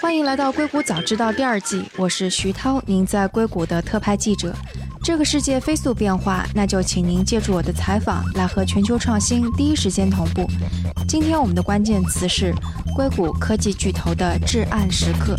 欢迎来到硅谷早知道第二季，我是徐涛，您在硅谷的特派记者。这个世界飞速变化，那就请您借助我的采访，来和全球创新第一时间同步。今天我们的关键词是硅谷科技巨头的至暗时刻。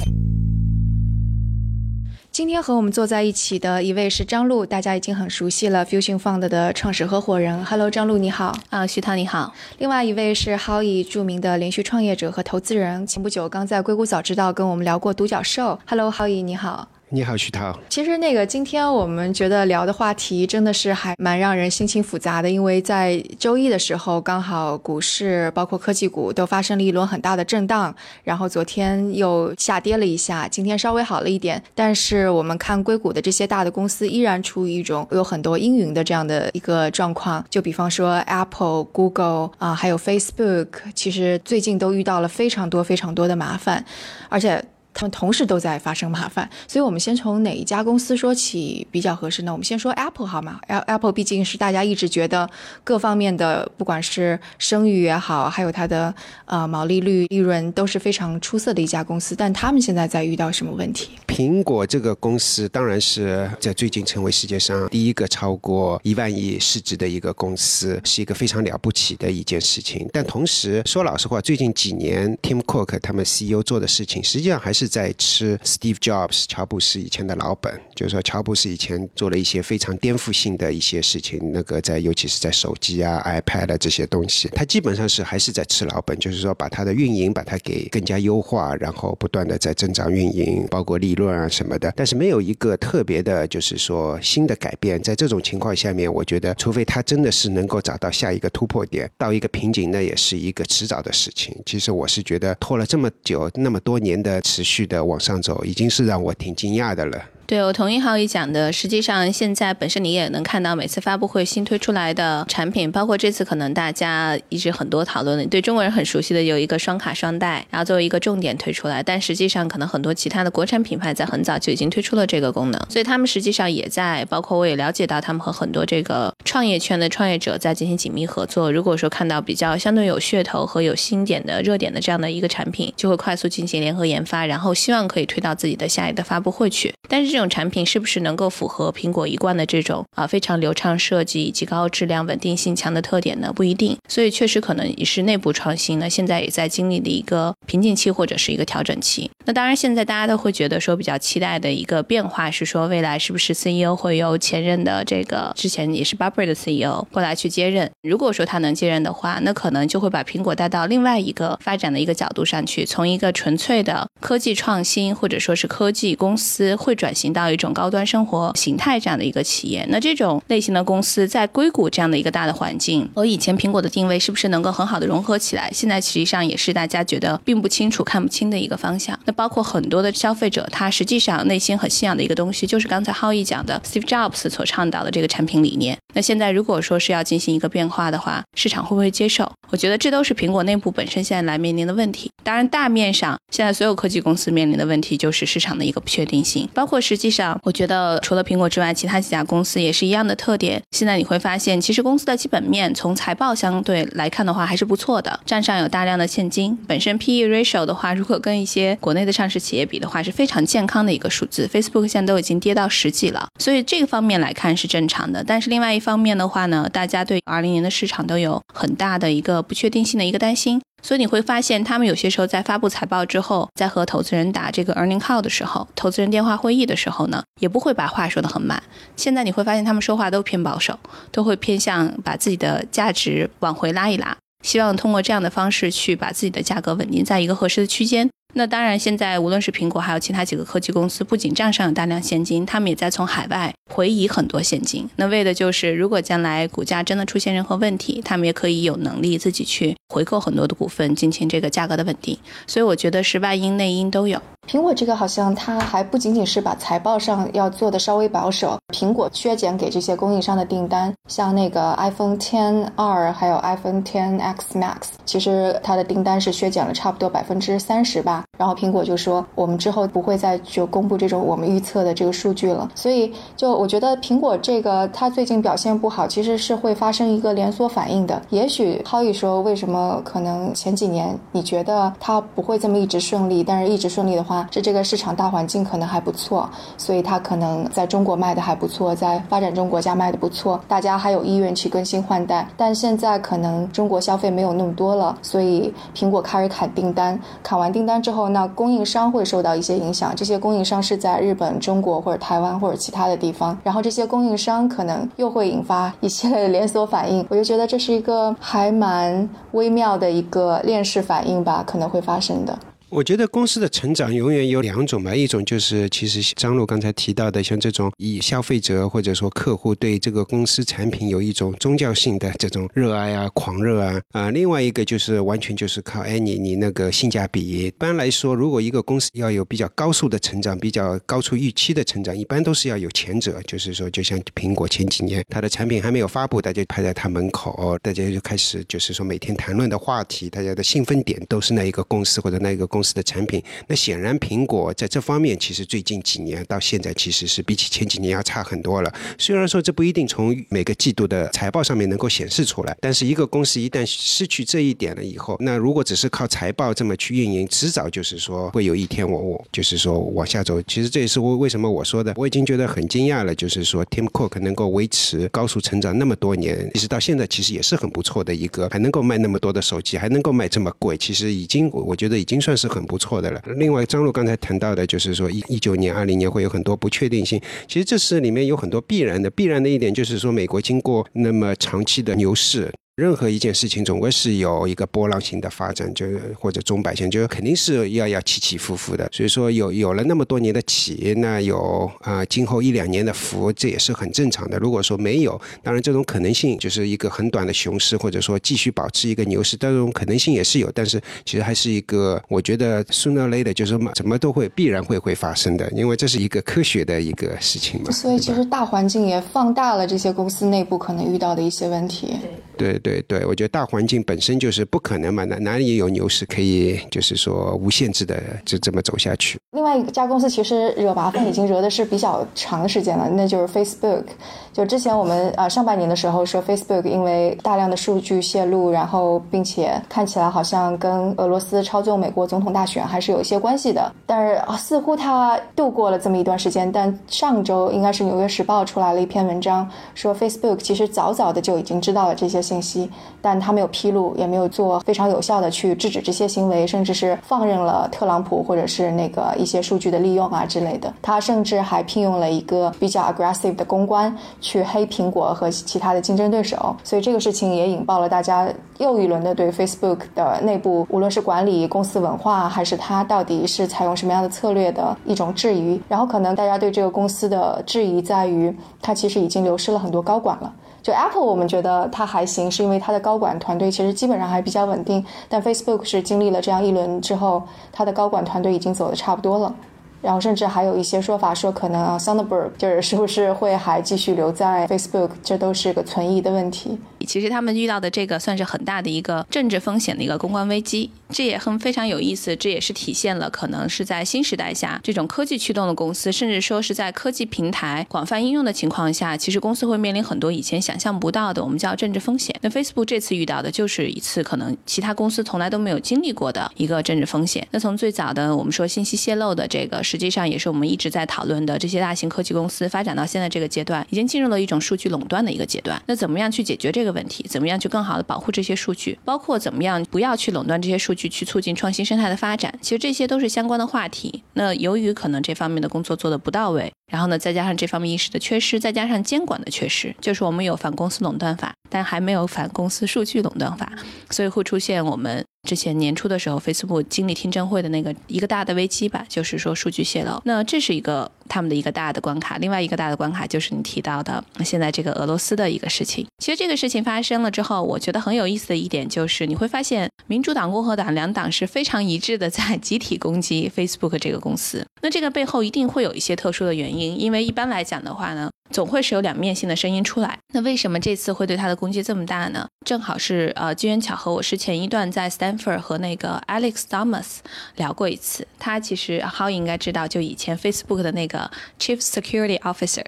今天和我们坐在一起的一位是张璐，大家已经很熟悉了，Fusion Fund 的创始合伙人。Hello，张璐你好。啊，徐涛你好。另外一位是 Howie 著名的连续创业者和投资人，前不久刚在硅谷早知道跟我们聊过独角兽。Hello，Howie 你好。你好，徐涛。其实那个今天我们觉得聊的话题真的是还蛮让人心情复杂的，因为在周一的时候，刚好股市包括科技股都发生了一轮很大的震荡，然后昨天又下跌了一下，今天稍微好了一点。但是我们看硅谷的这些大的公司依然处于一种有很多阴云的这样的一个状况，就比方说 Apple、Google 啊，还有 Facebook，其实最近都遇到了非常多非常多的麻烦，而且。他们同时都在发生麻烦，所以我们先从哪一家公司说起比较合适呢？我们先说 Apple 好吗？Apple 毕竟是大家一直觉得各方面的，不管是声誉也好，还有它的呃毛利率、利润都是非常出色的一家公司。但他们现在在遇到什么问题？苹果这个公司当然是在最近成为世界上第一个超过一万亿市值的一个公司，是一个非常了不起的一件事情。但同时说老实话，最近几年 Tim Cook 他们 CEO 做的事情，实际上还是。在吃 Steve Jobs 乔布斯以前的老本，就是说乔布斯以前做了一些非常颠覆性的一些事情，那个在尤其是在手机啊、iPad 这些东西，他基本上是还是在吃老本，就是说把它的运营把它给更加优化，然后不断的在增长运营，包括利润啊什么的，但是没有一个特别的，就是说新的改变。在这种情况下面，我觉得除非他真的是能够找到下一个突破点，到一个瓶颈，那也是一个迟早的事情。其实我是觉得拖了这么久，那么多年的持续。续的往上走，已经是让我挺惊讶的了。对，我同意浩宇讲的。实际上，现在本身你也能看到，每次发布会新推出来的产品，包括这次可能大家一直很多讨论的，对中国人很熟悉的有一个双卡双待，然后作为一个重点推出来。但实际上，可能很多其他的国产品牌在很早就已经推出了这个功能，所以他们实际上也在，包括我也了解到，他们和很多这个创业圈的创业者在进行紧密合作。如果说看到比较相对有噱头和有新点的热点的这样的一个产品，就会快速进行联合研发，然后希望可以推到自己的下一个发布会去。但是这种产品是不是能够符合苹果一贯的这种啊非常流畅设计以及高质量、稳定性强的特点呢？不一定，所以确实可能也是内部创新呢。现在也在经历的一个瓶颈期或者是一个调整期。那当然，现在大家都会觉得说比较期待的一个变化是说，未来是不是 CEO 会由前任的这个之前也是 Burberry 的 CEO 过来去接任？如果说他能接任的话，那可能就会把苹果带到另外一个发展的一个角度上去，从一个纯粹的科技创新或者说是科技公司会。转型到一种高端生活形态这样的一个企业，那这种类型的公司在硅谷这样的一个大的环境和以前苹果的定位是不是能够很好的融合起来？现在实际上也是大家觉得并不清楚、看不清的一个方向。那包括很多的消费者，他实际上内心很信仰的一个东西，就是刚才浩毅讲的 Steve Jobs 所倡导的这个产品理念。那现在如果说是要进行一个变化的话，市场会不会接受？我觉得这都是苹果内部本身现在来面临的问题。当然，大面上现在所有科技公司面临的问题就是市场的一个不确定性，包。括实实际上，我觉得除了苹果之外，其他几家公司也是一样的特点。现在你会发现，其实公司的基本面从财报相对来看的话，还是不错的，账上有大量的现金。本身 P/E ratio 的话，如果跟一些国内的上市企业比的话，是非常健康的一个数字。Facebook 现在都已经跌到十几了，所以这个方面来看是正常的。但是另外一方面的话呢，大家对二零年的市场都有很大的一个不确定性的一个担心。所以你会发现，他们有些时候在发布财报之后，在和投资人打这个 earning call 的时候，投资人电话会议的时候呢，也不会把话说得很满。现在你会发现，他们说话都偏保守，都会偏向把自己的价值往回拉一拉，希望通过这样的方式去把自己的价格稳定在一个合适的区间。那当然，现在无论是苹果还有其他几个科技公司，不仅账上有大量现金，他们也在从海外回移很多现金。那为的就是，如果将来股价真的出现任何问题，他们也可以有能力自己去回购很多的股份，进行这个价格的稳定。所以我觉得是外因内因都有。苹果这个好像它还不仅仅是把财报上要做的稍微保守，苹果削减给这些供应商的订单，像那个 iPhone 10R 还有 iPhone 10X Max，其实它的订单是削减了差不多百分之三十吧。然后苹果就说，我们之后不会再就公布这种我们预测的这个数据了。所以就我觉得苹果这个它最近表现不好，其实是会发生一个连锁反应的。也许浩宇说，为什么可能前几年你觉得它不会这么一直顺利，但是一直顺利的话。是这个市场大环境可能还不错，所以它可能在中国卖的还不错，在发展中国家卖的不错，大家还有意愿去更新换代。但现在可能中国消费没有那么多了，所以苹果开始砍订单。砍完订单之后，那供应商会受到一些影响。这些供应商是在日本、中国或者台湾或者其他的地方，然后这些供应商可能又会引发一系列的连锁反应。我就觉得这是一个还蛮微妙的一个链式反应吧，可能会发生的。我觉得公司的成长永远有两种吧，一种就是其实张璐刚才提到的，像这种以消费者或者说客户对这个公司产品有一种宗教性的这种热爱啊、狂热啊啊，另外一个就是完全就是靠哎你你那个性价比。一般来说，如果一个公司要有比较高速的成长、比较高出预期的成长，一般都是要有前者，就是说就像苹果前几年它的产品还没有发布，大家排在它门口，大家就开始就是说每天谈论的话题，大家的兴奋点都是那一个公司或者那一个公。公司的产品，那显然苹果在这方面其实最近几年到现在其实是比起前几年要差很多了。虽然说这不一定从每个季度的财报上面能够显示出来，但是一个公司一旦失去这一点了以后，那如果只是靠财报这么去运营，迟早就是说会有一天我我就是说往下走。其实这也是我为什么我说的，我已经觉得很惊讶了，就是说 Tim Cook 能够维持高速成长那么多年，其实到现在其实也是很不错的一个，还能够卖那么多的手机，还能够卖这么贵，其实已经我觉得已经算是。很不错的了。另外，张璐刚才谈到的，就是说一一九年、二零年会有很多不确定性。其实这是里面有很多必然的，必然的一点就是说，美国经过那么长期的牛市。任何一件事情总归是有一个波浪形的发展，就是或者中百线，就是肯定是要要起起伏伏的。所以说有有了那么多年的起，那有啊今后一两年的伏，这也是很正常的。如果说没有，当然这种可能性就是一个很短的熊市，或者说继续保持一个牛市，这种可能性也是有。但是其实还是一个，我觉得 sooner later 就是什么怎么都会必然会会发生的，因为这是一个科学的一个事情嘛。所以其实大环境也放大了这些公司内部可能遇到的一些问题。对对。对对，我觉得大环境本身就是不可能嘛，哪哪里有牛市可以就是说无限制的就这么走下去？另外一家公司其实惹麻烦已经惹的是比较长时间了，那就是 Facebook。就之前我们呃上半年的时候说 Facebook 因为大量的数据泄露，然后并且看起来好像跟俄罗斯操纵美国总统大选还是有一些关系的，但是似乎它度过了这么一段时间。但上周应该是《纽约时报》出来了一篇文章，说 Facebook 其实早早的就已经知道了这些信息。但他没有披露，也没有做非常有效的去制止这些行为，甚至是放任了特朗普或者是那个一些数据的利用啊之类的。他甚至还聘用了一个比较 aggressive 的公关去黑苹果和其他的竞争对手。所以这个事情也引爆了大家又一轮的对 Facebook 的内部，无论是管理、公司文化，还是它到底是采用什么样的策略的一种质疑。然后可能大家对这个公司的质疑在于，它其实已经流失了很多高管了。就 Apple，我们觉得它还行，是因为它的高管团队其实基本上还比较稳定。但 Facebook 是经历了这样一轮之后，它的高管团队已经走的差不多了。然后甚至还有一些说法说，可能啊，Sundberg 就是是不是会还继续留在 Facebook，这都是个存疑的问题。其实他们遇到的这个算是很大的一个政治风险的一个公关危机，这也很非常有意思。这也是体现了可能是在新时代下，这种科技驱动的公司，甚至说是在科技平台广泛应用的情况下，其实公司会面临很多以前想象不到的，我们叫政治风险。那 Facebook 这次遇到的就是一次可能其他公司从来都没有经历过的一个政治风险。那从最早的我们说信息泄露的这个，实际上也是我们一直在讨论的这些大型科技公司发展到现在这个阶段，已经进入了一种数据垄断的一个阶段。那怎么样去解决这个？问题怎么样去更好的保护这些数据？包括怎么样不要去垄断这些数据，去去促进创新生态的发展？其实这些都是相关的话题。那由于可能这方面的工作做的不到位，然后呢，再加上这方面意识的缺失，再加上监管的缺失，就是我们有反公司垄断法，但还没有反公司数据垄断法，所以会出现我们。之前年初的时候，Facebook 经历听证会的那个一个大的危机吧，就是说数据泄露。那这是一个他们的一个大的关卡。另外一个大的关卡就是你提到的现在这个俄罗斯的一个事情。其实这个事情发生了之后，我觉得很有意思的一点就是你会发现，民主党、共和党两党是非常一致的在集体攻击 Facebook 这个公司。那这个背后一定会有一些特殊的原因，因为一般来讲的话呢。总会是有两面性的声音出来。那为什么这次会对他的攻击这么大呢？正好是呃机缘巧合，我是前一段在 Stanford 和那个 Alex Thomas 聊过一次。他其实 How 应该知道，就以前 Facebook 的那个 Chief Security Officer。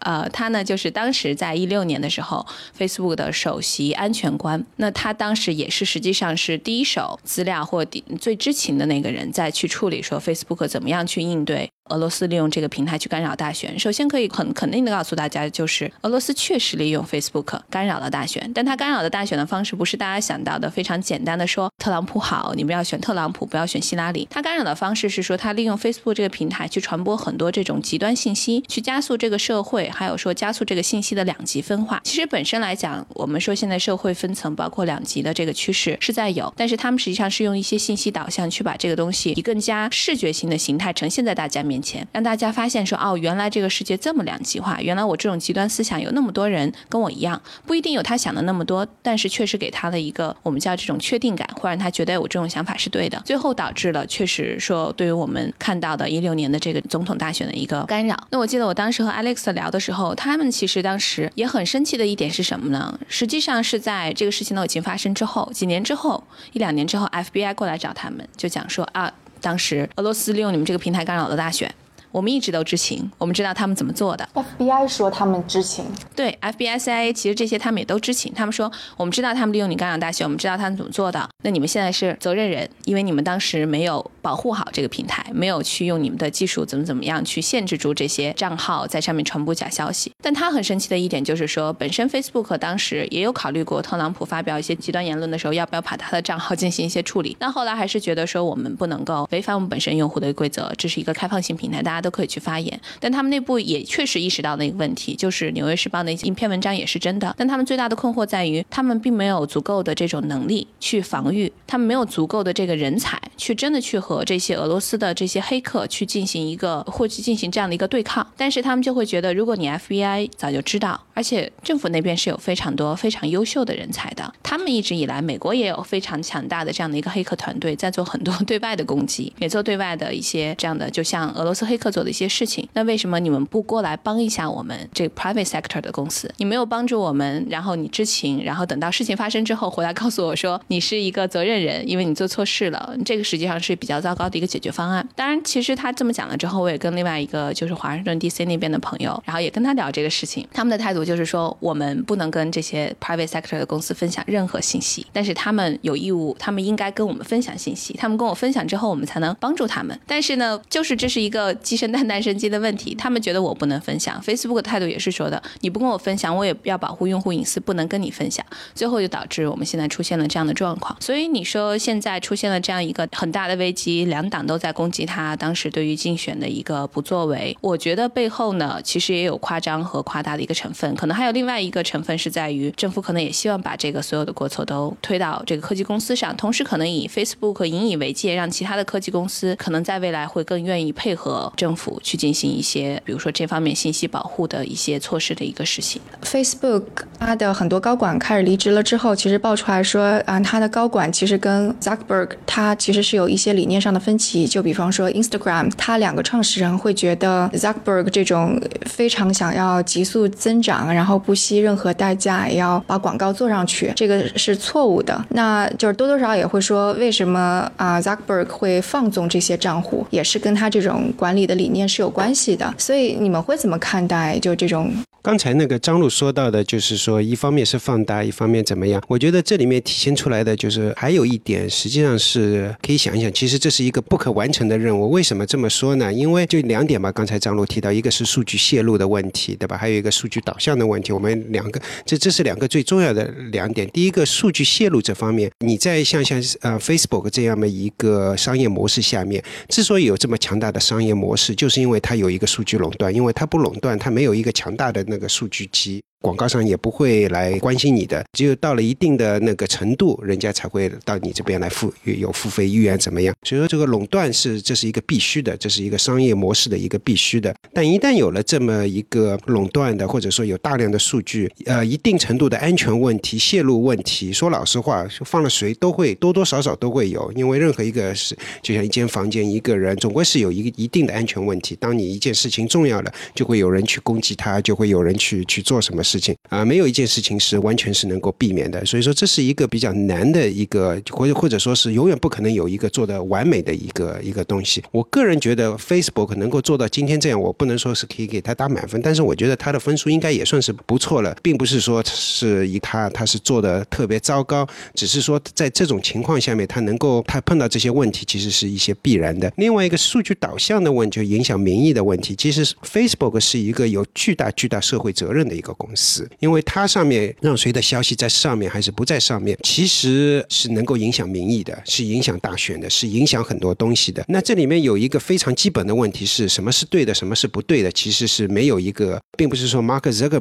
呃，他呢就是当时在一六年的时候，Facebook 的首席安全官。那他当时也是实际上是第一手资料或最知情的那个人，在去处理说 Facebook 怎么样去应对。俄罗斯利用这个平台去干扰大选，首先可以很肯定的告诉大家，就是俄罗斯确实利用 Facebook 干扰了大选，但它干扰的大选的方式不是大家想到的非常简单的说特朗普好，你们要选特朗普，不要选希拉里。它干扰的方式是说，它利用 Facebook 这个平台去传播很多这种极端信息，去加速这个社会，还有说加速这个信息的两极分化。其实本身来讲，我们说现在社会分层包括两极的这个趋势是在有，但是他们实际上是用一些信息导向去把这个东西以更加视觉性的形态呈现在大家面。面前让大家发现说哦，原来这个世界这么两极化，原来我这种极端思想有那么多人跟我一样，不一定有他想的那么多，但是确实给他的一个我们叫这种确定感，会让他觉得我这种想法是对的，最后导致了确实说对于我们看到的一六年的这个总统大选的一个干扰。那我记得我当时和 Alex 聊的时候，他们其实当时也很生气的一点是什么呢？实际上是在这个事情都已经发生之后，几年之后，一两年之后，FBI 过来找他们，就讲说啊。当时俄罗斯利用你们这个平台干扰了大选，我们一直都知情，我们知道他们怎么做的。FBI 说他们知情，对 FBI、CIA 其实这些他们也都知情。他们说我们知道他们利用你干扰大学，我们知道他们怎么做的。那你们现在是责任人，因为你们当时没有保护好这个平台，没有去用你们的技术怎么怎么样去限制住这些账号在上面传播假消息。但他很生气的一点就是说，本身 Facebook 当时也有考虑过特朗普发表一些极端言论的时候，要不要把他的账号进行一些处理。但后来还是觉得说，我们不能够违反我们本身用户的规则，这是一个开放性平台，大家都可以去发言。但他们内部也确实意识到那个问题，就是《纽约时报》的一篇文章也是真的。但他们最大的困惑在于，他们并没有足够的这种能力去防御，他们没有足够的这个人才去真的去和这些俄罗斯的这些黑客去进行一个或去进行这样的一个对抗。但是他们就会觉得，如果你 FBI 早就知道，而且政府那边是有非常多非常优秀的人才的。他们一直以来，美国也有非常强大的这样的一个黑客团队，在做很多 对外的攻击，也做对外的一些这样的，就像俄罗斯黑客做的一些事情。那为什么你们不过来帮一下我们这个 private sector 的公司？你没有帮助我们，然后你知情，然后等到事情发生之后回来告诉我说你是一个责任人，因为你做错事了。这个实际上是比较糟糕的一个解决方案。当然，其实他这么讲了之后，我也跟另外一个就是华盛顿 DC 那边的朋友，然后也跟他聊这个事情。他们的态度就是说，我们不能跟这些 private sector 的公司分享任何信息，但是他们有义务，他们应该跟我们分享信息。他们跟我分享之后，我们才能帮助他们。但是呢，就是这是一个鸡生蛋蛋生鸡的问题。他们觉得我不能分享，Facebook 的态度也是说的，你不跟我分享，我也要保护用户隐私，不能跟你分享。最后就导致我们现在出现了这样的状况。所以你说现在出现了这样一个很大的危机，两党都在攻击他当时对于竞选的一个不作为。我觉得背后呢，其实也有夸张和夸大。的一个成分，可能还有另外一个成分是在于政府可能也希望把这个所有的过错都推到这个科技公司上，同时可能以 Facebook 引以为戒，让其他的科技公司可能在未来会更愿意配合政府去进行一些，比如说这方面信息保护的一些措施的一个实行。Facebook 它的很多高管开始离职了之后，其实爆出来说啊，它的高管其实跟 Zuckerberg 他其实是有一些理念上的分歧，就比方说 Instagram，他两个创始人会觉得 Zuckerberg 这种非常想要急速增长，然后不惜任何代价也要把广告做上去，这个是错误的。那就是多多少少也会说，为什么啊，Zuckerberg 会放纵这些账户，也是跟他这种管理的理念是有关系的。所以你们会怎么看待就这种刚才那个张璐说到的，就是说一方面是放大，一方面怎么样？我觉得这里面体现出来的就是还有一点，实际上是可以想一想，其实这是一个不可完成的任务。为什么这么说呢？因为就两点吧，刚才张璐提到，一个是数据泄露的问题，对吧？还有一个数据导向的问题。我们两个，这这是两个最重要的两点。第一个，数据泄露这方面，你在像像呃 Facebook 这样的一个商业模式下面，之所以有这么强大的商业模式，就是因为它有一个数据垄断，因为它不垄断，它没有一个强大的那个数据机。广告商也不会来关心你的，只有到了一定的那个程度，人家才会到你这边来付有付费意愿怎么样？所以说这个垄断是这是一个必须的，这是一个商业模式的一个必须的。但一旦有了这么一个垄断的，或者说有大量的数据，呃，一定程度的安全问题、泄露问题，说老实话，放了谁都会多多少少都会有，因为任何一个是就像一间房间一个人，总归是有一个一定的安全问题。当你一件事情重要了，就会有人去攻击他，就会有人去去做什么事。情啊，没有一件事情是完全是能够避免的，所以说这是一个比较难的一个，或者或者说是永远不可能有一个做的完美的一个一个东西。我个人觉得 Facebook 能够做到今天这样，我不能说是可以给他打满分，但是我觉得他的分数应该也算算是不错了，并不是说是以他他是做的特别糟糕，只是说在这种情况下面，他能够他碰到这些问题，其实是一些必然的。另外一个数据导向的问题，就影响民意的问题，其实 Facebook 是一个有巨大巨大社会责任的一个公司。因为它上面让谁的消息在上面还是不在上面，其实是能够影响民意的，是影响大选的，是影响很多东西的。那这里面有一个非常基本的问题是什么是对的，什么是不对的？其实是没有一个，并不是说 Mark Zuckerberg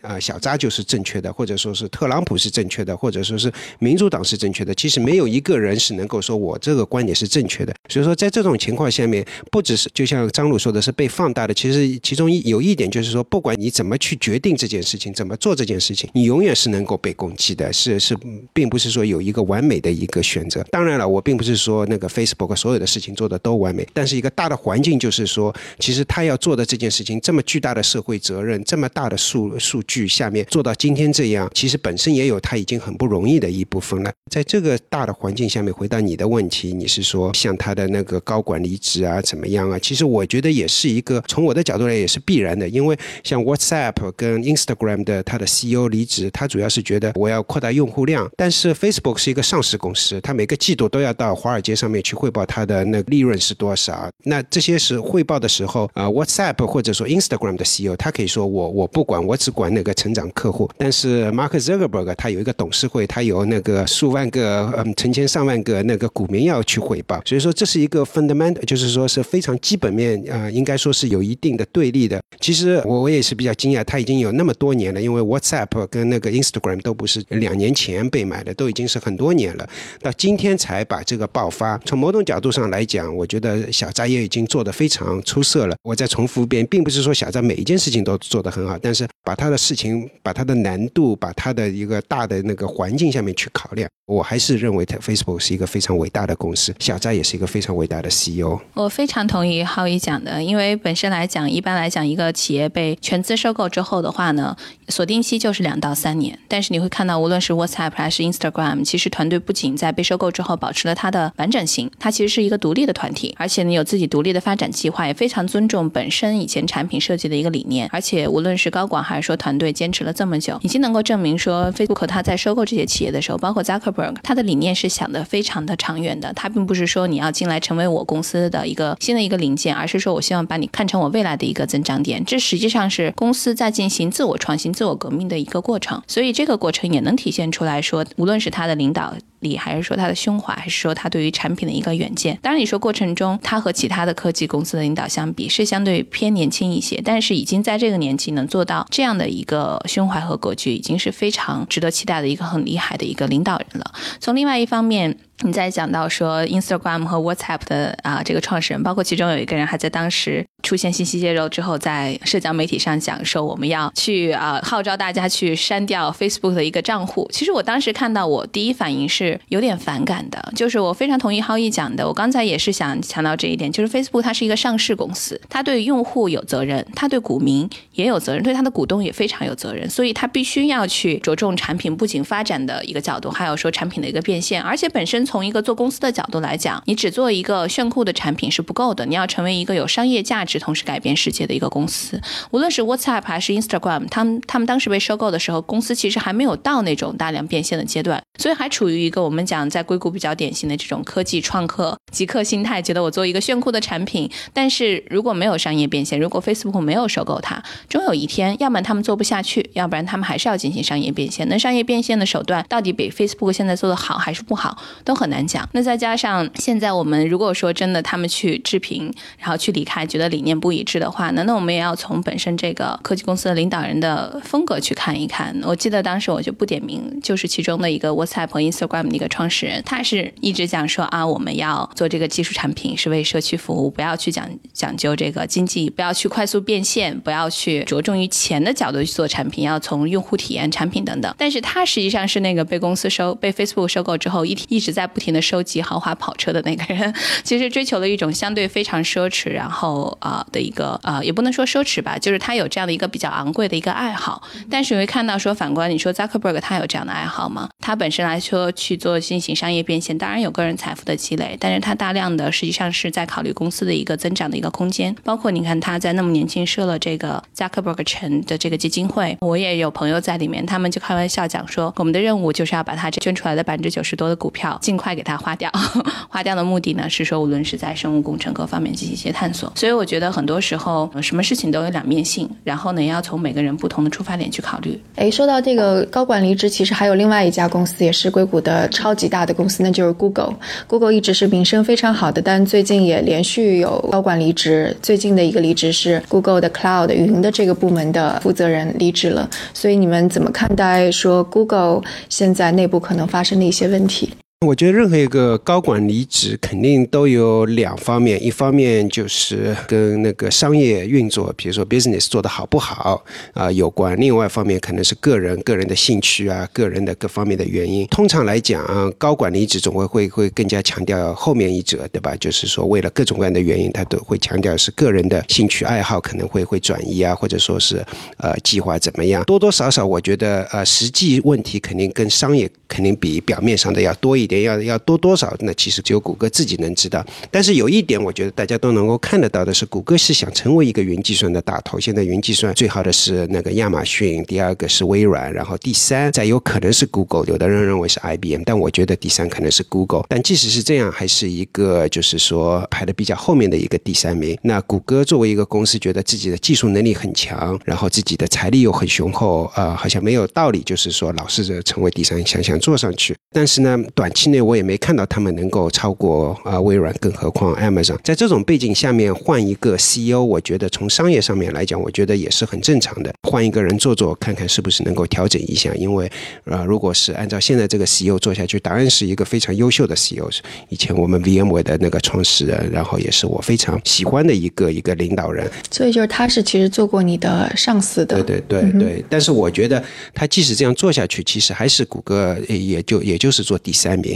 啊小扎就是正确的，或者说是特朗普是正确的，或者说是民主党是正确的。其实没有一个人是能够说我这个观点是正确的。所以说在这种情况下面，不只是就像张鲁说的是被放大的，其实其中一有一点就是说，不管你怎么去决定这件事情。怎么做这件事情，你永远是能够被攻击的，是是，并不是说有一个完美的一个选择。当然了，我并不是说那个 Facebook 所有的事情做的都完美，但是一个大的环境就是说，其实他要做的这件事情，这么巨大的社会责任，这么大的数数据下面做到今天这样，其实本身也有他已经很不容易的一部分了。在这个大的环境下面，回答你的问题，你是说像他的那个高管离职啊，怎么样啊？其实我觉得也是一个从我的角度来也是必然的，因为像 WhatsApp 跟 Instagram。的他的 CEO 离职，他主要是觉得我要扩大用户量，但是 Facebook 是一个上市公司，他每个季度都要到华尔街上面去汇报它的那个利润是多少。那这些是汇报的时候啊，WhatsApp 或者说 Instagram 的 CEO，他可以说我我不管，我只管那个成长客户。但是 Mark Zuckerberg 他有一个董事会，他有那个数万个嗯成千上万个那个股民要去汇报，所以说这是一个 fundamental，就是说是非常基本面呃，应该说是有一定的对立的。其实我我也是比较惊讶，他已经有那么多年了。因为 WhatsApp 跟那个 Instagram 都不是两年前被买的，都已经是很多年了，到今天才把这个爆发。从某种角度上来讲，我觉得小扎也已经做得非常出色了。我再重复一遍，并不是说小扎每一件事情都做得很好，但是把他的事情、把他的难度、把他的一个大的那个环境下面去考量，我还是认为 Facebook 是一个非常伟大的公司，小扎也是一个非常伟大的 CEO。我非常同意浩一讲的，因为本身来讲，一般来讲，一个企业被全资收购之后的话呢。锁定期就是两到三年，但是你会看到，无论是 WhatsApp 还是 Instagram，其实团队不仅在被收购之后保持了它的完整性，它其实是一个独立的团体，而且呢有自己独立的发展计划，也非常尊重本身以前产品设计的一个理念。而且无论是高管还是说团队坚持了这么久，已经能够证明说，Facebook 它在收购这些企业的时候，包括 Zuckerberg，他的理念是想的非常的长远的。他并不是说你要进来成为我公司的一个新的一个零件，而是说我希望把你看成我未来的一个增长点。这实际上是公司在进行自我创新。自我革命的一个过程，所以这个过程也能体现出来说，无论是他的领导力，还是说他的胸怀，还是说他对于产品的一个远见。当然，你说过程中他和其他的科技公司的领导相比，是相对偏年轻一些，但是已经在这个年纪能做到这样的一个胸怀和格局，已经是非常值得期待的一个很厉害的一个领导人了。从另外一方面，你再讲到说 Instagram 和 WhatsApp 的啊这个创始人，包括其中有一个人还在当时出现信息泄露之后，在社交媒体上讲说我们要去啊号召大家去删掉 Facebook 的一个账户。其实我当时看到，我第一反应是有点反感的，就是我非常同意浩毅讲的，我刚才也是想强调这一点，就是 Facebook 它是一个上市公司，它对用户有责任，它对股民也有责任，对它的股东也非常有责任，所以它必须要去着重产品不仅发展的一个角度，还有说产品的一个变现，而且本身。从一个做公司的角度来讲，你只做一个炫酷的产品是不够的，你要成为一个有商业价值同时改变世界的一个公司。无论是 WhatsApp 还是 Instagram，他们他们当时被收购的时候，公司其实还没有到那种大量变现的阶段，所以还处于一个我们讲在硅谷比较典型的这种科技创客极客心态，觉得我做一个炫酷的产品，但是如果没有商业变现，如果 Facebook 没有收购它，终有一天，要不然他们做不下去，要不然他们还是要进行商业变现。那商业变现的手段到底比 Facebook 现在做的好还是不好，都很难讲。那再加上现在我们如果说真的他们去置评，然后去离开，觉得理念不一致的话，难道我们也要从本身这个科技公司的领导人的风格去看一看？我记得当时我就不点名，就是其中的一个 WhatsApp 和 Instagram 的一个创始人，他是一直讲说啊，我们要做这个技术产品是为社区服务，不要去讲讲究这个经济，不要去快速变现，不要去着重于钱的角度去做产品，要从用户体验、产品等等。但是他实际上是那个被公司收、被 Facebook 收购之后，一一直在不停的收集豪华跑车的那个人。其实追求了一种相对非常奢侈，然后啊的一个呃，也不能说奢侈吧，就是他有这样的一个比较昂贵的一个爱好。但是你会看到说，反观你说 Zuckerberg 他有这样的爱好吗？他本身来说去做进行商业变现，当然有个人财富的积累，但是他大量的实际上是在考虑公司的一个增长的一个空间。包括你看他在那么年轻设了这个 Zuckerberg 城的这个基金会，我也有朋友在里面，他们就开玩笑讲说，我们的任务就是要把他这捐出来的百分之九十多的股票尽快给它花掉。花掉的目的呢是说，无论是在生物工程各方面进行一些探索。所以我觉得很多时候什么事情都有两面性，然后呢，也要从每个人不同的出发点去考虑。哎，说到这个高管离职，其实还有另外一家公司也是硅谷的超级大的公司，那就是 Google。Google 一直是名声非常好的，但最近也连续有高管离职。最近的一个离职是 Google 的 Cloud 云的这个部门的负责人离职了。所以你们怎么看待说 Google 现在内部可能发生的一些问题？我觉得任何一个高管离职，肯定都有两方面，一方面就是跟那个商业运作，比如说 business 做得好不好啊有关；另外一方面可能是个人个人的兴趣啊，个人的各方面的原因。通常来讲，高管离职总会会会更加强调后面一者，对吧？就是说为了各种各样的原因，他都会强调是个人的兴趣爱好可能会会转移啊，或者说是呃计划怎么样。多多少少，我觉得呃实际问题肯定跟商业肯定比表面上的要多一点。要要多多少？那其实只有谷歌自己能知道。但是有一点，我觉得大家都能够看得到的是，谷歌是想成为一个云计算的大头。现在云计算最好的是那个亚马逊，第二个是微软，然后第三再有可能是 Google。有的人认为是 IBM，但我觉得第三可能是 Google。但即使是这样，还是一个就是说排的比较后面的一个第三名。那谷歌作为一个公司，觉得自己的技术能力很强，然后自己的财力又很雄厚，呃，好像没有道理就是说老是成为第三，想想做上去。但是呢，短期。期内我也没看到他们能够超过啊微软，更何况 Amazon。在这种背景下面换一个 CEO，我觉得从商业上面来讲，我觉得也是很正常的。换一个人做做，看看是不是能够调整一下。因为呃，如果是按照现在这个 CEO 做下去，答案是一个非常优秀的 CEO，是以前我们 VMware 的那个创始人，然后也是我非常喜欢的一个一个领导人。所以就是他是其实做过你的上司的。对对对对。但是我觉得他即使这样做下去，其实还是谷歌也就也就是做第三名。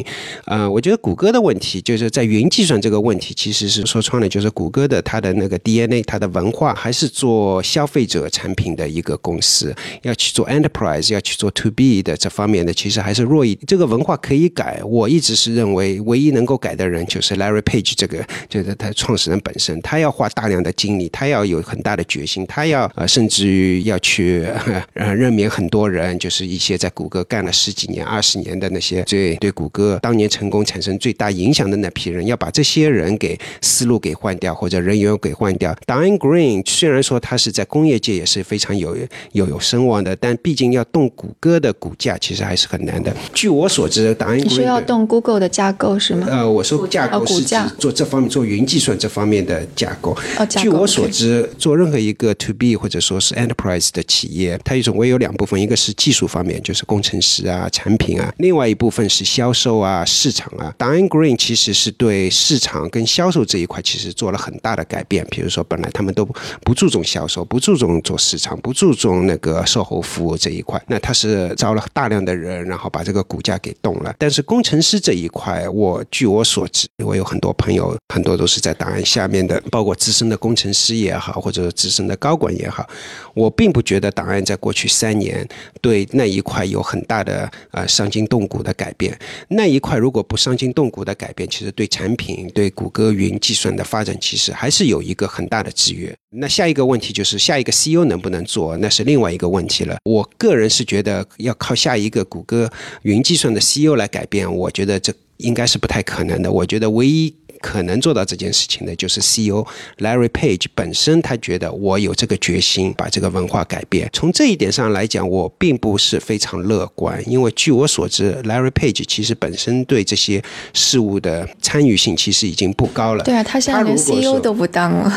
呃，我觉得谷歌的问题就是在云计算这个问题，其实是说穿了，就是谷歌的它的那个 DNA，它的文化还是做消费者产品的一个公司，要去做 enterprise，要去做 to B 的这方面的，其实还是弱一。这个文化可以改，我一直是认为唯一能够改的人就是 Larry Page 这个，就是他创始人本身，他要花大量的精力，他要有很大的决心，他要呃，甚至于要去呃任免很多人，就是一些在谷歌干了十几年、二十年的那些对对谷歌。当年成功产生最大影响的那批人，要把这些人给思路给换掉，或者人员给换掉。Diane Green 虽然说他是在工业界也是非常有有有声望的，但毕竟要动谷歌的股价，其实还是很难的。据我所知，Diane Green 你说要动 Google 的架构是吗？呃，我说架构是指做这方面做云计算这方面的架构。据我所知，做任何一个 To B 或者说是 Enterprise 的企业，它总归有两部分，一个是技术方面，就是工程师啊、产品啊；另外一部分是销售售。啊，市场啊档案 Green 其实是对市场跟销售这一块其实做了很大的改变。比如说，本来他们都不注重销售，不注重做市场，不注重那个售后服务这一块。那他是招了大量的人，然后把这个股价给动了。但是工程师这一块，我据我所知，我有很多朋友，很多都是在档案下面的，包括资深的工程师也好，或者资深的高管也好，我并不觉得档案在过去三年对那一块有很大的呃伤筋动骨的改变。那一块如果不伤筋动骨的改变，其实对产品、对谷歌云计算的发展，其实还是有一个很大的制约。那下一个问题就是下一个 CEO 能不能做，那是另外一个问题了。我个人是觉得要靠下一个谷歌云计算的 CEO 来改变，我觉得这应该是不太可能的。我觉得唯一。可能做到这件事情的，就是 CEO Larry Page 本身，他觉得我有这个决心把这个文化改变。从这一点上来讲，我并不是非常乐观，因为据我所知，Larry Page 其实本身对这些事物的参与性其实已经不高了。对啊，他现在连 CEO 都不当了。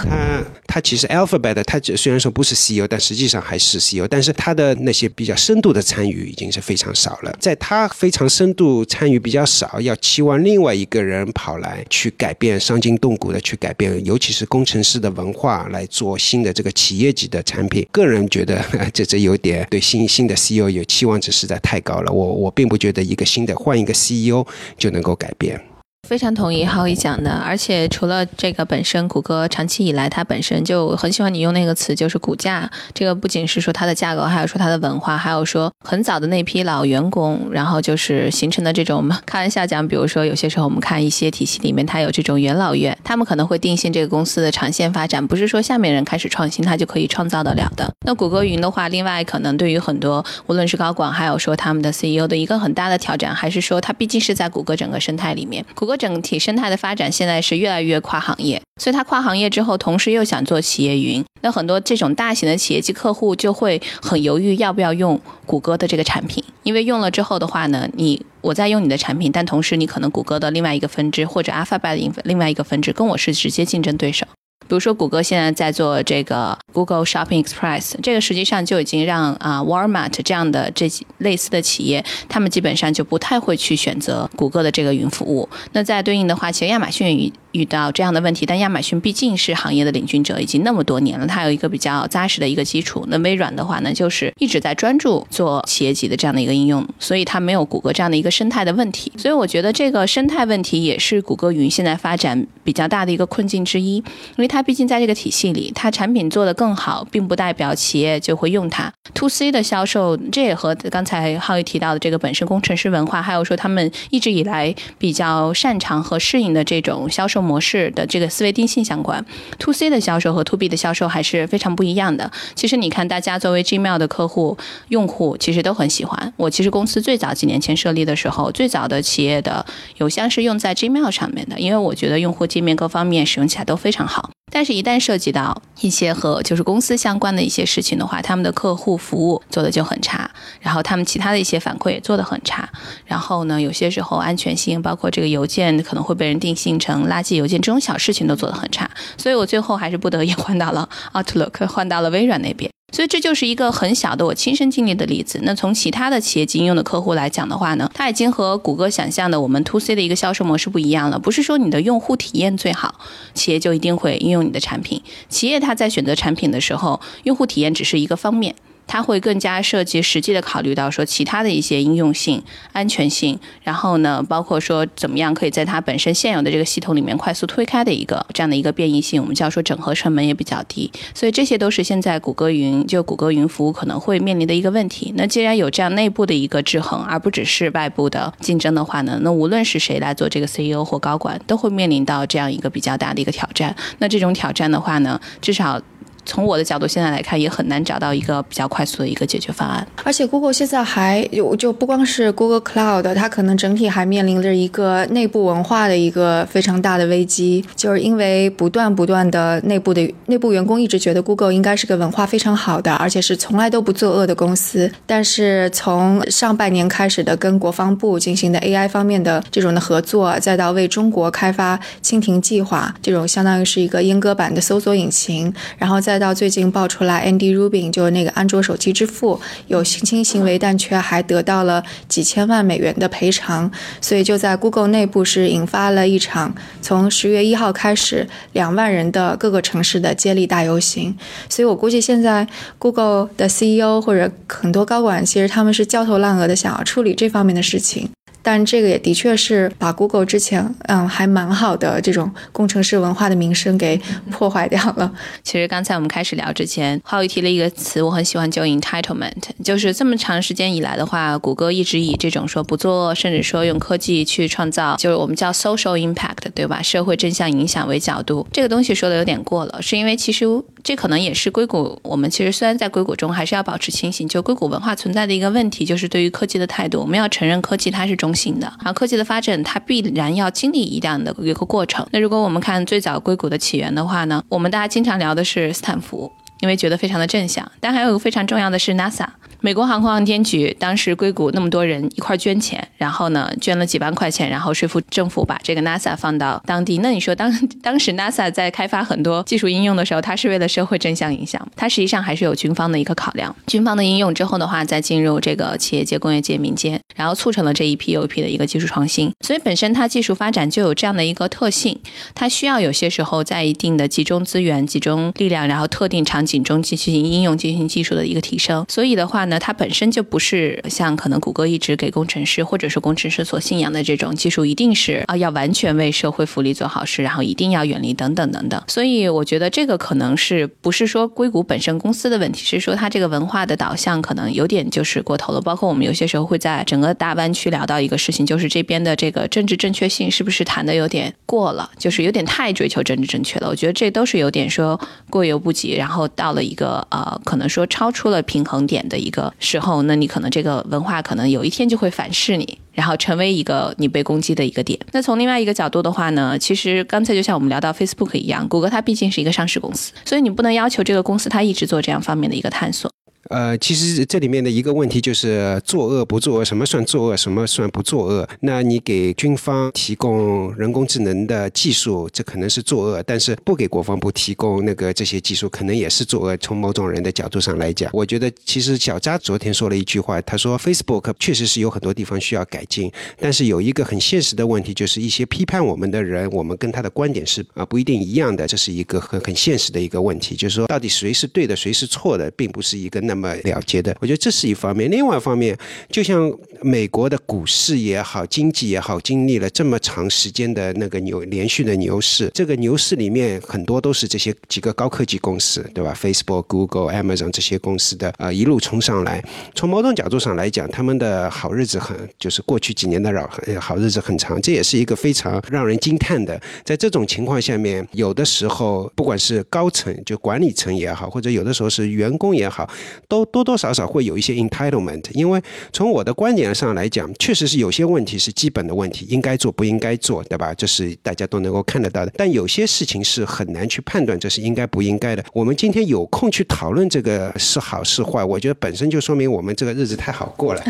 他他其实 Alphabet 他虽然说不是 CEO，但实际上还是 CEO，但是他的那些比较深度的参与已经是非常少了。在他非常深度参与比较少，要期望另外一个人跑来去改。变伤筋动骨的去改变，尤其是工程师的文化来做新的这个企业级的产品。个人觉得 这这有点对新新的 CEO 有期望值实在太高了。我我并不觉得一个新的换一个 CEO 就能够改变。非常同意浩宇讲的，而且除了这个本身，谷歌长期以来它本身就很喜欢你用那个词，就是股价。这个不仅是说它的价格，还有说它的文化，还有说很早的那批老员工，然后就是形成的这种开玩笑讲，比如说有些时候我们看一些体系里面，它有这种元老院，他们可能会定性这个公司的长线发展，不是说下面人开始创新，它就可以创造得了的。那谷歌云的话，另外可能对于很多无论是高管，还有说他们的 CEO 的一个很大的挑战，还是说它毕竟是在谷歌整个生态里面，谷歌。整体生态的发展现在是越来越跨行业，所以它跨行业之后，同时又想做企业云，那很多这种大型的企业级客户就会很犹豫要不要用谷歌的这个产品，因为用了之后的话呢，你我在用你的产品，但同时你可能谷歌的另外一个分支或者 Alphabet 的另外一个分支跟我是直接竞争对手。比如说，谷歌现在在做这个 Google Shopping Express，这个实际上就已经让啊 Walmart 这样的这类似的企业，他们基本上就不太会去选择谷歌的这个云服务。那在对应的话，其实亚马逊遇到这样的问题，但亚马逊毕竟是行业的领军者，已经那么多年了，它有一个比较扎实的一个基础。那微软的话呢，就是一直在专注做企业级的这样的一个应用，所以它没有谷歌这样的一个生态的问题。所以我觉得这个生态问题也是谷歌云现在发展比较大的一个困境之一，因为它它毕竟在这个体系里，它产品做得更好，并不代表企业就会用它。To C 的销售，这也和刚才浩宇提到的这个本身工程师文化，还有说他们一直以来比较擅长和适应的这种销售。模式的这个思维定性相关，to C 的销售和 to B 的销售还是非常不一样的。其实你看，大家作为 Gmail 的客户用户，其实都很喜欢。我其实公司最早几年前设立的时候，最早的企业的邮箱是用在 Gmail 上面的，因为我觉得用户界面各方面使用起来都非常好。但是，一旦涉及到一些和就是公司相关的一些事情的话，他们的客户服务做的就很差，然后他们其他的一些反馈也做的很差，然后呢，有些时候安全性，包括这个邮件可能会被人定性成垃圾邮件，这种小事情都做的很差，所以我最后还是不得已换到了 Outlook，换到了微软那边。所以这就是一个很小的我亲身经历的例子。那从其他的企业应用的客户来讲的话呢，它已经和谷歌想象的我们 to C 的一个销售模式不一样了。不是说你的用户体验最好，企业就一定会应用你的产品。企业它在选择产品的时候，用户体验只是一个方面。它会更加涉及实际的考虑到说其他的一些应用性、安全性，然后呢，包括说怎么样可以在它本身现有的这个系统里面快速推开的一个这样的一个变异性，我们叫说整合成本也比较低，所以这些都是现在谷歌云就谷歌云服务可能会面临的一个问题。那既然有这样内部的一个制衡，而不只是外部的竞争的话呢，那无论是谁来做这个 CEO 或高管，都会面临到这样一个比较大的一个挑战。那这种挑战的话呢，至少。从我的角度现在来看，也很难找到一个比较快速的一个解决方案。而且，Google 现在还有就不光是 Google Cloud，它可能整体还面临着一个内部文化的一个非常大的危机，就是因为不断不断的内部的内部员工一直觉得 Google 应该是个文化非常好的，而且是从来都不作恶的公司。但是从上半年开始的跟国防部进行的 AI 方面的这种的合作，再到为中国开发蜻蜓计划这种相当于是一个阉割版的搜索引擎，然后再到最近爆出来，Andy Rubin 就是那个安卓手机之父有性侵行为，但却还得到了几千万美元的赔偿，所以就在 Google 内部是引发了一场从十月一号开始两万人的各个城市的接力大游行。所以我估计现在 Google 的 CEO 或者很多高管，其实他们是焦头烂额的想要处理这方面的事情。但这个也的确是把 Google 之前嗯还蛮好的这种工程师文化的名声给破坏掉了。其实刚才我们开始聊之前，浩宇提了一个词，我很喜欢，叫 entitlement，就是这么长时间以来的话，谷歌一直以这种说不做，甚至说用科技去创造，就是我们叫 social impact，对吧？社会正向影响为角度，这个东西说的有点过了，是因为其实这可能也是硅谷，我们其实虽然在硅谷中还是要保持清醒，就硅谷文化存在的一个问题，就是对于科技的态度，我们要承认科技它是中性的，然后科技的发展它必然要经历一样的一个过程。那如果我们看最早硅谷的起源的话呢，我们大家经常聊的是斯坦福。因为觉得非常的正向，但还有一个非常重要的是 NASA。美国航空航天局当时硅谷那么多人一块捐钱，然后呢捐了几万块钱，然后说服政府把这个 NASA 放到当地。那你说当 当时 NASA 在开发很多技术应用的时候，它是为了社会正向影响，它实际上还是有军方的一个考量。军方的应用之后的话，再进入这个企业界、工业界、民间，然后促成了这一批又一批的一个技术创新。所以本身它技术发展就有这样的一个特性，它需要有些时候在一定的集中资源、集中力量，然后特定场景中进行应用、进行技术的一个提升。所以的话呢，它本身就不是像可能谷歌一直给工程师或者是工程师所信仰的这种技术，一定是啊要完全为社会福利做好事，然后一定要远离等等等等。所以我觉得这个可能是不是说硅谷本身公司的问题，是说它这个文化的导向可能有点就是过头了。包括我们有些时候会在整个大湾区聊到一个事情，就是这边的这个政治正确性是不是谈的有点过了，就是有点太追求政治正确了。我觉得这都是有点说过犹不及，然后到了一个呃可能说超出了平衡点的一个时候，那你可能这个文化可能有一天就会反噬你，然后成为一个你被攻击的一个点。那从另外一个角度的话呢，其实刚才就像我们聊到 Facebook 一样，谷歌它毕竟是一个上市公司，所以你不能要求这个公司它一直做这样方面的一个探索。呃，其实这里面的一个问题就是作恶不作恶，什么算作恶，什么算不作恶？那你给军方提供人工智能的技术，这可能是作恶；但是不给国防部提供那个这些技术，可能也是作恶。从某种人的角度上来讲，我觉得其实小扎昨天说了一句话，他说 Facebook 确实是有很多地方需要改进，但是有一个很现实的问题，就是一些批判我们的人，我们跟他的观点是啊不一定一样的，这是一个很很现实的一个问题，就是说到底谁是对的，谁是错的，并不是一个那么么了结的。我觉得这是一方面，另外一方面，就像美国的股市也好，经济也好，经历了这么长时间的那个牛连续的牛市，这个牛市里面很多都是这些几个高科技公司，对吧？Facebook、Google、Amazon 这些公司的呃一路冲上来。从某种角度上来讲，他们的好日子很，就是过去几年的好好日子很长，这也是一个非常让人惊叹的。在这种情况下面，有的时候不管是高层就管理层也好，或者有的时候是员工也好，都多多少少会有一些 entitlement。因为从我的观点上来讲，确实是有些问题是基本的问题，应该做不应该做，对吧？这是大家都能够看得到的。但有些事情是很难去判断这是应该不应该的。我们今天有空去讨论这个是好是坏，我觉得本身就说明我们这个日子太好过了。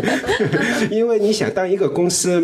因为你想当一个公司，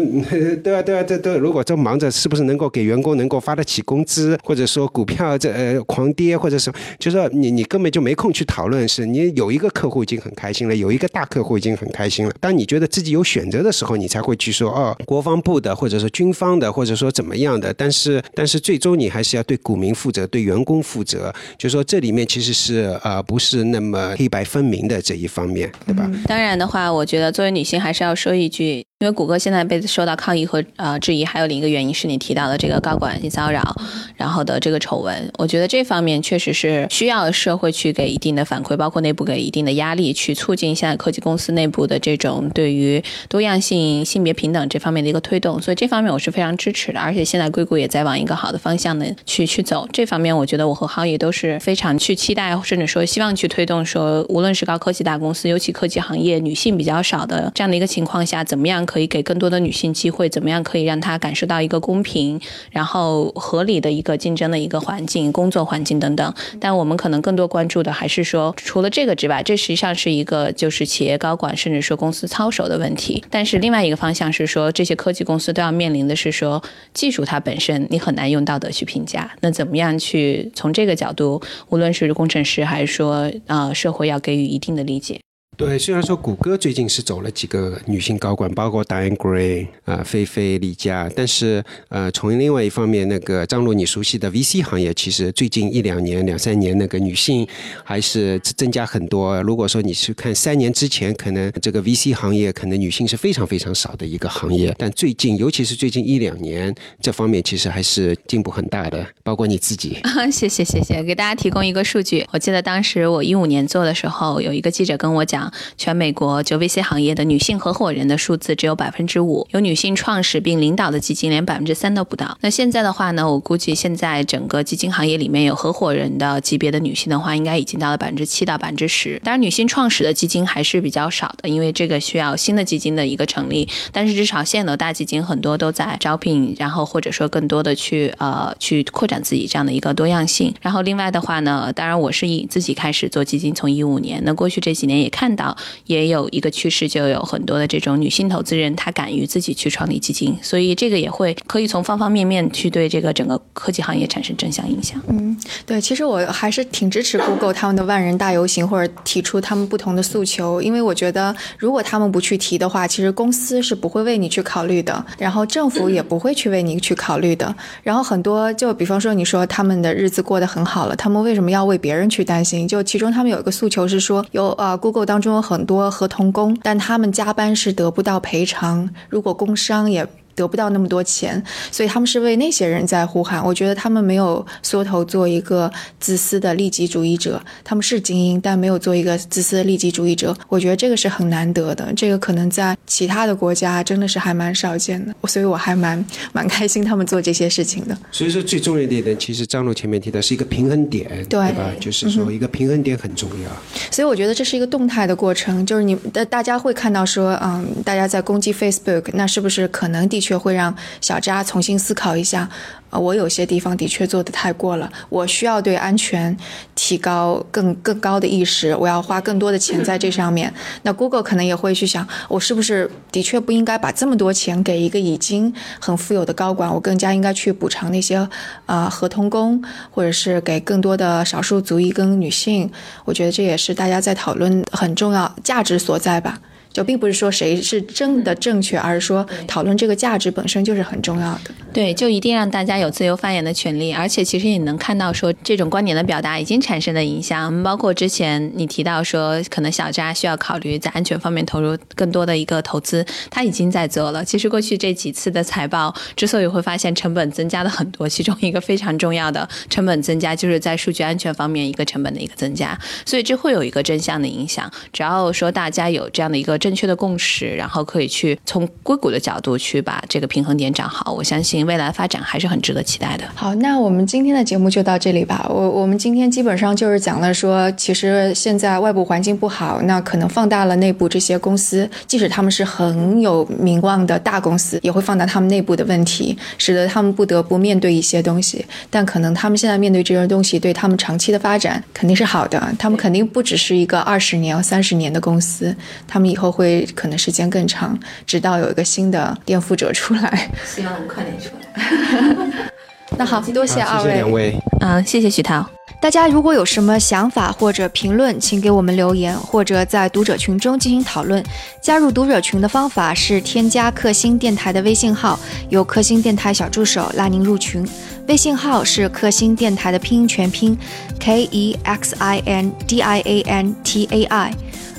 对 啊对啊，这都如果正忙着，是不是能够给员工能够发得起工资，或者说股票这呃狂跌，或者是就是说你你根本就没空去讨论，是你有一个客户已经很开心了，有一个大客户已经很开心了。当你觉得自己有选择的时候，你才会去说哦，国防部的，或者说军方的，或者说怎么样的。但是但是最终你还是要对股民负责，对员工负责。就说这里面其实是呃不是那么黑白分明的这一方面，对吧？当然的话，我觉得作为女性还是要说一句。因为谷歌现在被受到抗议和呃质疑，还有另一个原因是你提到的这个高管性骚扰，然后的这个丑闻。我觉得这方面确实是需要社会去给一定的反馈，包括内部给一定的压力，去促进现在科技公司内部的这种对于多样性、性别平等这方面的一个推动。所以这方面我是非常支持的。而且现在硅谷也在往一个好的方向呢去去走。这方面我觉得我和浩宇都是非常去期待，甚至说希望去推动，说无论是高科技大公司，尤其科技行业女性比较少的这样的一个情况下，怎么样？可以给更多的女性机会，怎么样可以让她感受到一个公平、然后合理的一个竞争的一个环境、工作环境等等？但我们可能更多关注的还是说，除了这个之外，这实际上是一个就是企业高管甚至说公司操守的问题。但是另外一个方向是说，这些科技公司都要面临的是说，技术它本身你很难用道德去评价。那怎么样去从这个角度，无论是工程师还是说呃社会要给予一定的理解？对，虽然说谷歌最近是走了几个女性高管，包括 Diane Gray 啊、菲菲、李佳，但是呃，从另外一方面，那个张璐你熟悉的 VC 行业，其实最近一两年、两三年，那个女性还是增加很多。如果说你去看三年之前，可能这个 VC 行业可能女性是非常非常少的一个行业，但最近，尤其是最近一两年，这方面其实还是进步很大的。包括你自己，谢谢谢谢，给大家提供一个数据，我记得当时我一五年做的时候，有一个记者跟我讲。全美国就 VC 行业的女性合伙人的数字只有百分之五，有女性创始并领导的基金连百分之三都不到。那现在的话呢，我估计现在整个基金行业里面有合伙人的级别的女性的话，应该已经到了百分之七到百分之十。当然，女性创始的基金还是比较少的，因为这个需要新的基金的一个成立。但是至少现有的大基金很多都在招聘，然后或者说更多的去呃去扩展自己这样的一个多样性。然后另外的话呢，当然我是以自己开始做基金，从一五年，那过去这几年也看到。也有一个趋势，就有很多的这种女性投资人，她敢于自己去创立基金，所以这个也会可以从方方面面去对这个整个科技行业产生正向影响。嗯，对，其实我还是挺支持 Google 他们的万人大游行，或者提出他们不同的诉求，因为我觉得如果他们不去提的话，其实公司是不会为你去考虑的，然后政府也不会去为你去考虑的，然后很多就比方说你说他们的日子过得很好了，他们为什么要为别人去担心？就其中他们有一个诉求是说，有呃 Google 当中有很多合同工，但他们加班是得不到赔偿。如果工伤也。得不到那么多钱，所以他们是为那些人在呼喊。我觉得他们没有缩头做一个自私的利己主义者，他们是精英，但没有做一个自私的利己主义者。我觉得这个是很难得的，这个可能在其他的国家真的是还蛮少见的。所以我还蛮蛮开心他们做这些事情的。所以说最重要的一点，其实张璐前面提的是一个平衡点，对吧？就是说一个平衡点很重要。所以我觉得这是一个动态的过程，就是你的大家会看到说，嗯，大家在攻击 Facebook，那是不是可能的确会让小扎重新思考一下？啊，我有些地方的确做得太过了，我需要对安全提高更更高的意识，我要花更多的钱在这上面。那 Google 可能也会去想，我是不是的确不应该把这么多钱给一个已经很富有的高管，我更加应该去补偿那些啊合同工，或者是给更多的少数族裔跟女性。我觉得这也是大家在讨论很重要价值所在吧。就并不是说谁是真的正确，而是说讨论这个价值本身就是很重要的。对，就一定让大家有自由发言的权利，而且其实也能看到说这种观点的表达已经产生的影响，包括之前你提到说可能小扎需要考虑在安全方面投入更多的一个投资，他已经在做了。其实过去这几次的财报之所以会发现成本增加了很多，其中一个非常重要的成本增加就是在数据安全方面一个成本的一个增加，所以这会有一个正向的影响。只要说大家有这样的一个。正确的共识，然后可以去从硅谷的角度去把这个平衡点找好。我相信未来发展还是很值得期待的。好，那我们今天的节目就到这里吧。我我们今天基本上就是讲了说，其实现在外部环境不好，那可能放大了内部这些公司，即使他们是很有名望的大公司，也会放大他们内部的问题，使得他们不得不面对一些东西。但可能他们现在面对这些东西，对他们长期的发展肯定是好的。他们肯定不只是一个二十年、三十年的公司，他们以后。会可能时间更长，直到有一个新的颠覆者出来。希望能快点出来。那好，多谢二位。两位。嗯，谢谢徐涛。大家如果有什么想法或者评论，请给我们留言，或者在读者群中进行讨论。加入读者群的方法是添加克星电台的微信号，由克星电台小助手拉您入群。微信号是克星电台的拼音全拼，K E X I N D I A N T A I。